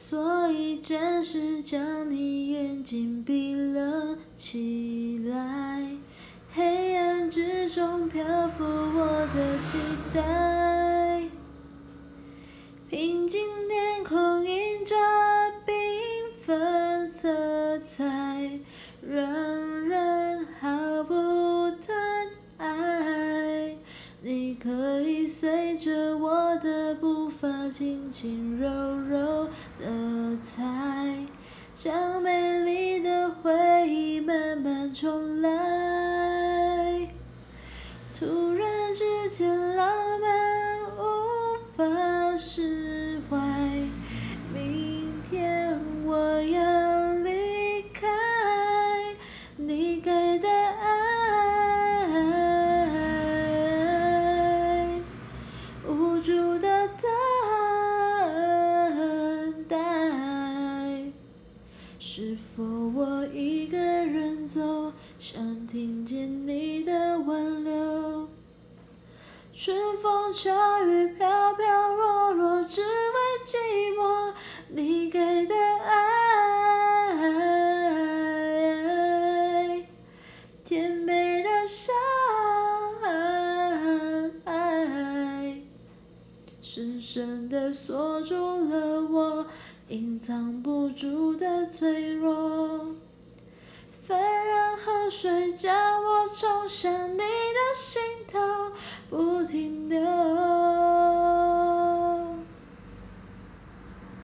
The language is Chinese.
所以暂时将你眼睛闭了起来。黑暗之中漂浮我的期待，平静天空映着缤纷色彩，让人毫不疼爱。你可以随着我的步，轻轻柔柔的踩，将美丽的回忆慢慢重来。突然之间，浪漫是否我一个人走，想听见你的挽留？春风秋雨飘飘深深的锁住了我隐藏不住的脆弱。飞任河水将我冲向你的心